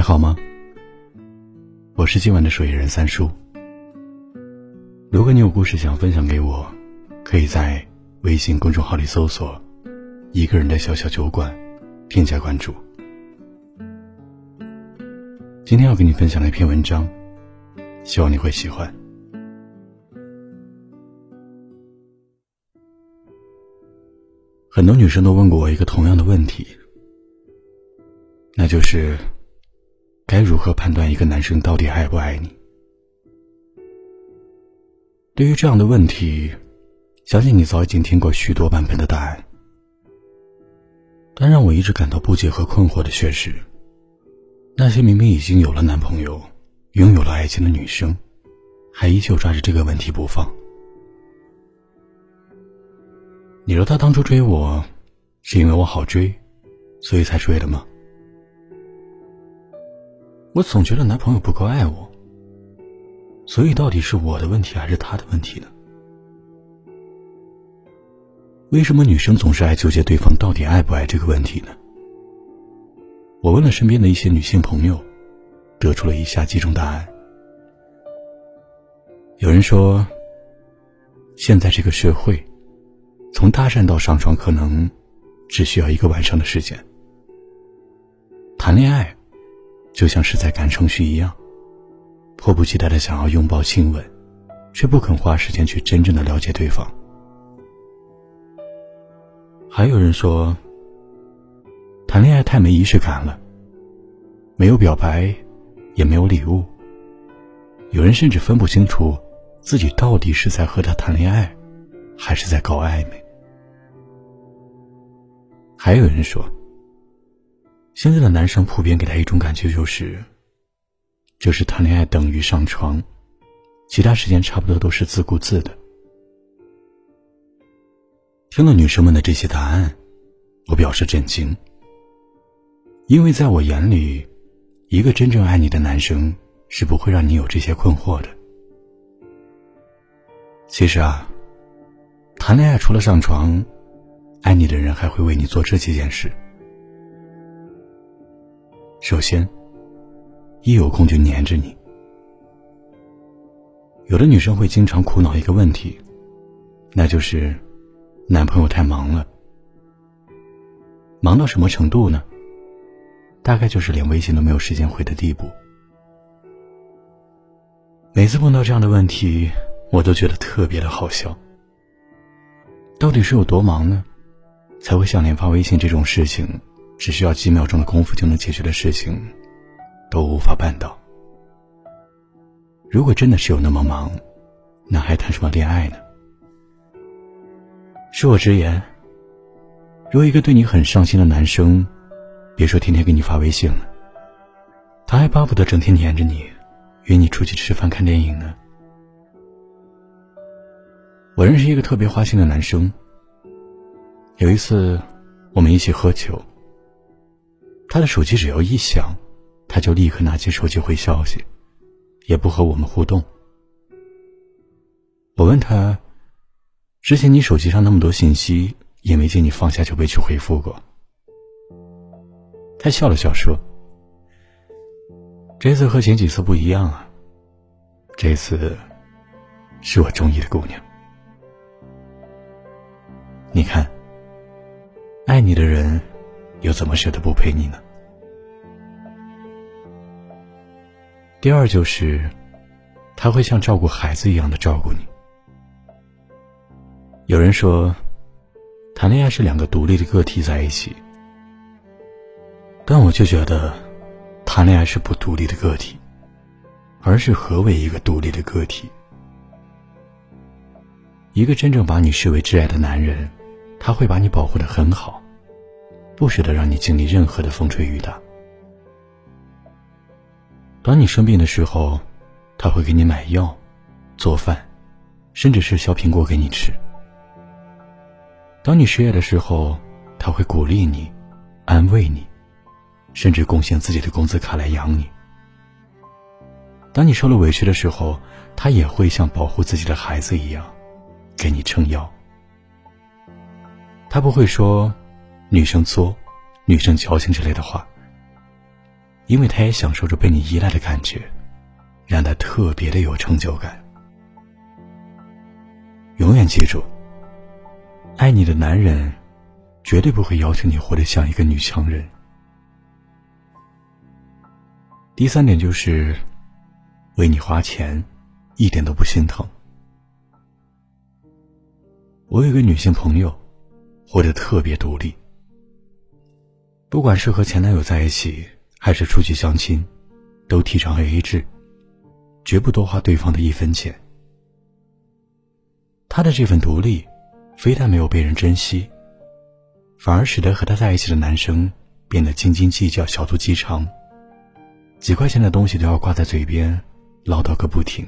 还好吗？我是今晚的守夜人三叔。如果你有故事想分享给我，可以在微信公众号里搜索“一个人的小小酒馆”，添加关注。今天要给你分享的一篇文章，希望你会喜欢。很多女生都问过我一个同样的问题，那就是该如何判断一个男生到底爱不爱你？对于这样的问题，相信你早已经听过许多版本的答案。但让我一直感到不解和困惑的却是，那些明明已经有了男朋友、拥有了爱情的女生，还依旧抓着这个问题不放。你说他当初追我，是因为我好追，所以才追的吗？我总觉得男朋友不够爱我，所以到底是我的问题还是他的问题呢？为什么女生总是爱纠结对方到底爱不爱这个问题呢？我问了身边的一些女性朋友，得出了以下几种答案。有人说，现在这个社会。从搭讪到上床，可能只需要一个晚上的时间。谈恋爱就像是在赶程序一样，迫不及待的想要拥抱亲吻，却不肯花时间去真正的了解对方。还有人说，谈恋爱太没仪式感了，没有表白，也没有礼物。有人甚至分不清楚自己到底是在和他谈恋爱。还是在搞暧昧。还有人说，现在的男生普遍给他一种感觉，就是，就是谈恋爱等于上床，其他时间差不多都是自顾自的。听了女生们的这些答案，我表示震惊，因为在我眼里，一个真正爱你的男生是不会让你有这些困惑的。其实啊。谈恋爱除了上床，爱你的人还会为你做这几件事。首先，一有空就黏着你。有的女生会经常苦恼一个问题，那就是男朋友太忙了。忙到什么程度呢？大概就是连微信都没有时间回的地步。每次碰到这样的问题，我都觉得特别的好笑。到底是有多忙呢？才会像连发微信这种事情，只需要几秒钟的功夫就能解决的事情，都无法办到。如果真的是有那么忙，那还谈什么恋爱呢？恕我直言，如果一个对你很上心的男生，别说天天给你发微信了，他还巴不得整天黏着你，约你出去吃饭看电影呢。我认识一个特别花心的男生。有一次，我们一起喝酒。他的手机只要一响，他就立刻拿起手机回消息，也不和我们互动。我问他：“之前你手机上那么多信息，也没见你放下就被去回复过。”他笑了笑说：“这次和前几次不一样啊，这次是我中意的姑娘。”你看，爱你的人，又怎么舍得不陪你呢？第二就是，他会像照顾孩子一样的照顾你。有人说，谈恋爱是两个独立的个体在一起，但我就觉得，谈恋爱是不独立的个体，而是何为一个独立的个体？一个真正把你视为挚爱的男人。他会把你保护的很好，不舍得让你经历任何的风吹雨打。当你生病的时候，他会给你买药、做饭，甚至是削苹果给你吃。当你失业的时候，他会鼓励你、安慰你，甚至贡献自己的工资卡来养你。当你受了委屈的时候，他也会像保护自己的孩子一样，给你撑腰。他不会说“女生作、女生矫情”之类的话，因为他也享受着被你依赖的感觉，让他特别的有成就感。永远记住，爱你的男人，绝对不会要求你活得像一个女强人。第三点就是，为你花钱，一点都不心疼。我有个女性朋友，活得特别独立。不管是和前男友在一起，还是出去相亲，都提倡 AA 制，绝不多花对方的一分钱。她的这份独立，非但没有被人珍惜，反而使得和她在一起的男生变得斤斤计较、小肚鸡肠，几块钱的东西都要挂在嘴边，唠叨个不停。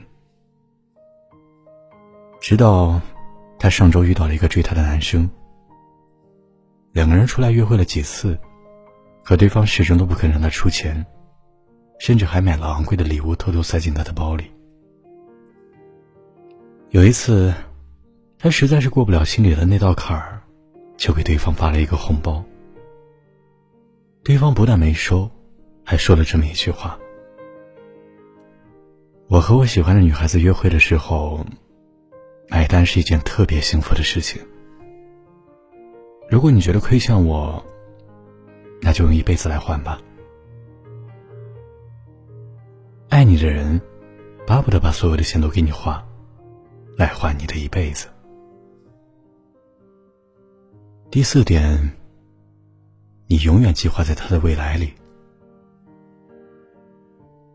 直到她上周遇到了一个追她的男生，两个人出来约会了几次。可对方始终都不肯让他出钱，甚至还买了昂贵的礼物偷偷塞进他的包里。有一次，他实在是过不了心里的那道坎儿，就给对方发了一个红包。对方不但没收，还说了这么一句话：“我和我喜欢的女孩子约会的时候，买单是一件特别幸福的事情。如果你觉得亏欠我，”那就用一辈子来换吧。爱你的人，巴不得把所有的钱都给你花，来换你的一辈子。第四点，你永远计划在他的未来里。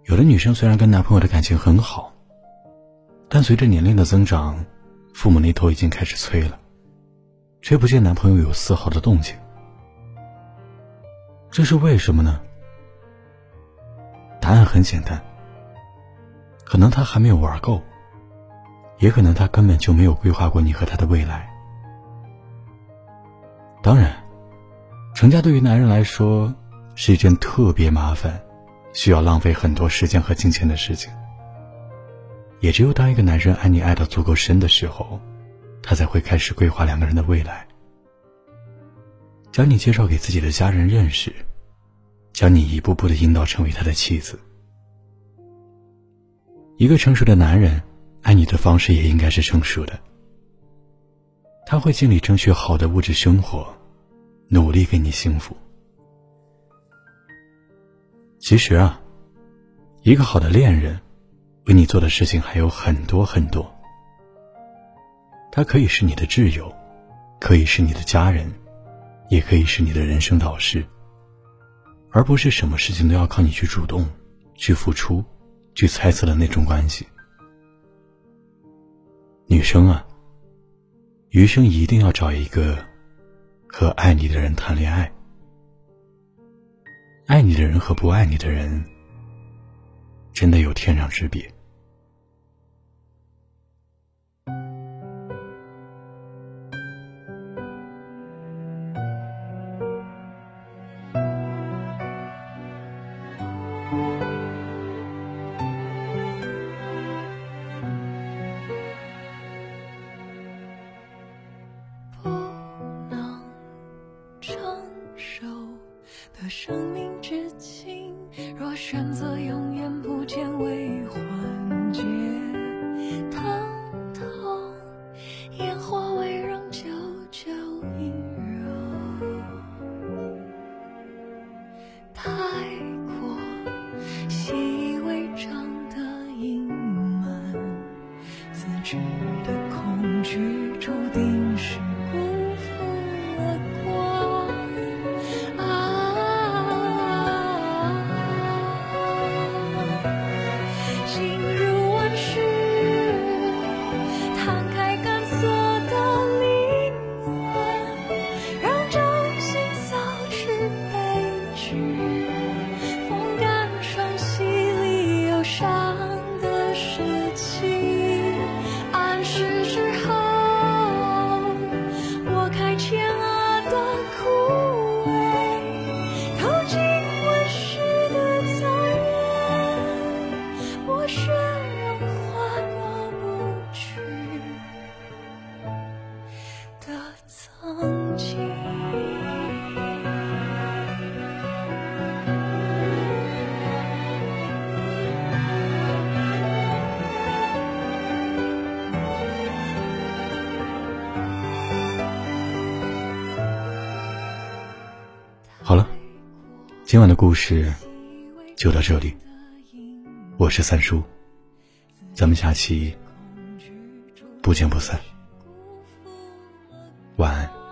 有的女生虽然跟男朋友的感情很好，但随着年龄的增长，父母那头已经开始催了，却不见男朋友有丝毫的动静。这是为什么呢？答案很简单，可能他还没有玩够，也可能他根本就没有规划过你和他的未来。当然，成家对于男人来说是一件特别麻烦、需要浪费很多时间和金钱的事情。也只有当一个男人爱你爱到足够深的时候，他才会开始规划两个人的未来，将你介绍给自己的家人认识。将你一步步的引导成为他的妻子。一个成熟的男人，爱你的方式也应该是成熟的。他会尽力争取好的物质生活，努力给你幸福。其实啊，一个好的恋人，为你做的事情还有很多很多。他可以是你的挚友，可以是你的家人，也可以是你的人生导师。而不是什么事情都要靠你去主动、去付出、去猜测的那种关系。女生啊，余生一定要找一个和爱你的人谈恋爱。爱你的人和不爱你的人，真的有天壤之别。今晚的故事就到这里，我是三叔，咱们下期不见不散，晚安。